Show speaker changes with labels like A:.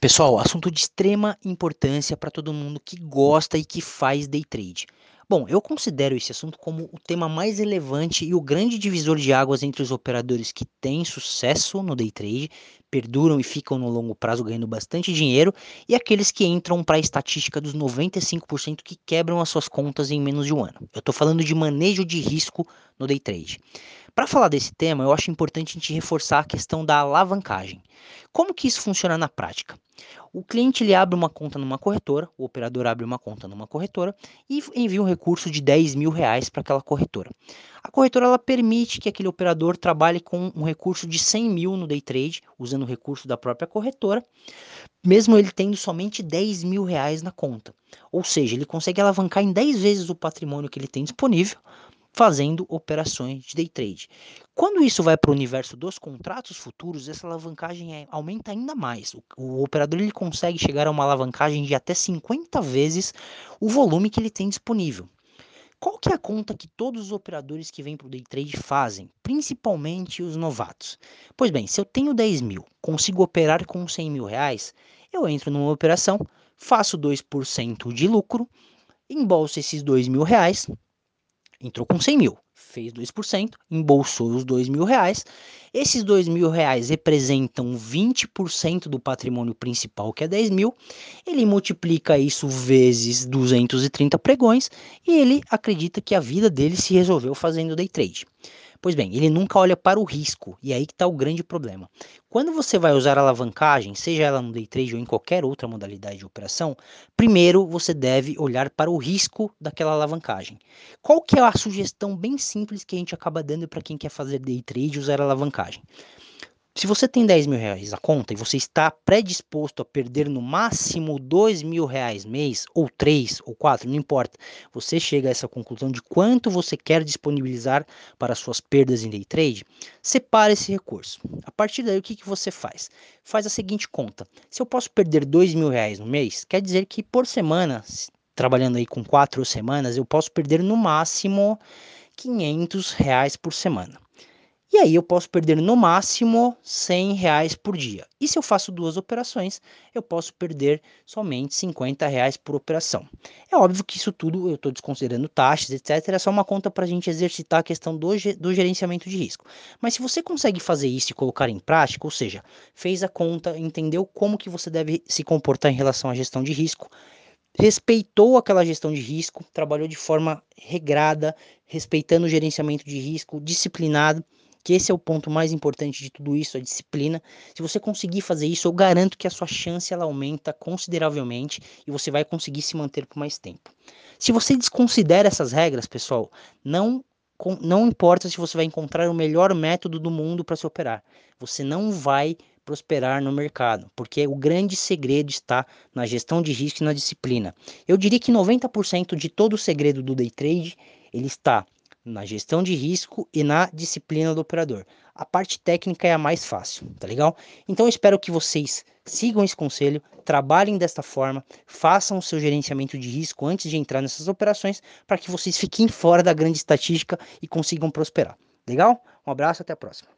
A: Pessoal, assunto de extrema importância para todo mundo que gosta e que faz day trade. Bom, eu considero esse assunto como o tema mais relevante e o grande divisor de águas entre os operadores que têm sucesso no day trade, perduram e ficam no longo prazo ganhando bastante dinheiro, e aqueles que entram para a estatística dos 95% que quebram as suas contas em menos de um ano. Eu estou falando de manejo de risco no day trade. Para falar desse tema, eu acho importante a gente reforçar a questão da alavancagem. Como que isso funciona na prática? O cliente ele abre uma conta numa corretora, o operador abre uma conta numa corretora e envia um recurso de 10 mil reais para aquela corretora. A corretora ela permite que aquele operador trabalhe com um recurso de 100 mil no day trade, usando o recurso da própria corretora, mesmo ele tendo somente 10 mil reais na conta. Ou seja, ele consegue alavancar em 10 vezes o patrimônio que ele tem disponível fazendo operações de day trade. Quando isso vai para o universo dos contratos futuros, essa alavancagem é, aumenta ainda mais. O, o, operador ele consegue chegar a uma alavancagem de até 50 vezes o volume que ele tem disponível. Qual que é a conta que todos os operadores que vêm para o day trade fazem, principalmente os novatos? Pois bem, se eu tenho 10 mil, consigo operar com 100 mil reais, eu entro numa operação, faço 2% de lucro, embolso esses 2 mil reais, entrou com 100 mil, fez 2%, embolsou os 2 mil reais. Esses 2 mil reais representam 20% do patrimônio principal, que é 10 mil. Ele multiplica isso vezes 230 pregões e ele acredita que a vida dele se resolveu fazendo day trade. Pois bem, ele nunca olha para o risco, e aí que está o grande problema. Quando você vai usar alavancagem, seja ela no day trade ou em qualquer outra modalidade de operação, primeiro você deve olhar para o risco daquela alavancagem. Qual que é a sugestão bem simples que a gente acaba dando para quem quer fazer day trade e usar alavancagem? Se você tem 10 mil reais na conta e você está predisposto a perder no máximo 2 mil reais mês, ou 3 ou 4, não importa, você chega a essa conclusão de quanto você quer disponibilizar para suas perdas em day trade, separe esse recurso. A partir daí, o que, que você faz? Faz a seguinte conta: se eu posso perder 2 mil reais no mês, quer dizer que por semana, trabalhando aí com 4 semanas, eu posso perder no máximo 500 reais por semana. E aí eu posso perder no máximo 100 reais por dia. E se eu faço duas operações, eu posso perder somente 50 reais por operação. É óbvio que isso tudo eu estou desconsiderando taxas, etc. É só uma conta para a gente exercitar a questão do, do gerenciamento de risco. Mas se você consegue fazer isso e colocar em prática, ou seja, fez a conta, entendeu como que você deve se comportar em relação à gestão de risco, respeitou aquela gestão de risco, trabalhou de forma regrada, respeitando o gerenciamento de risco, disciplinado que esse é o ponto mais importante de tudo isso, a disciplina. Se você conseguir fazer isso, eu garanto que a sua chance ela aumenta consideravelmente e você vai conseguir se manter por mais tempo. Se você desconsidera essas regras, pessoal, não não importa se você vai encontrar o melhor método do mundo para se operar, você não vai prosperar no mercado, porque o grande segredo está na gestão de risco e na disciplina. Eu diria que 90% de todo o segredo do day trade, ele está na gestão de risco e na disciplina do operador. A parte técnica é a mais fácil, tá legal? Então espero que vocês sigam esse conselho, trabalhem desta forma, façam o seu gerenciamento de risco antes de entrar nessas operações, para que vocês fiquem fora da grande estatística e consigam prosperar. Legal? Um abraço, até a próxima.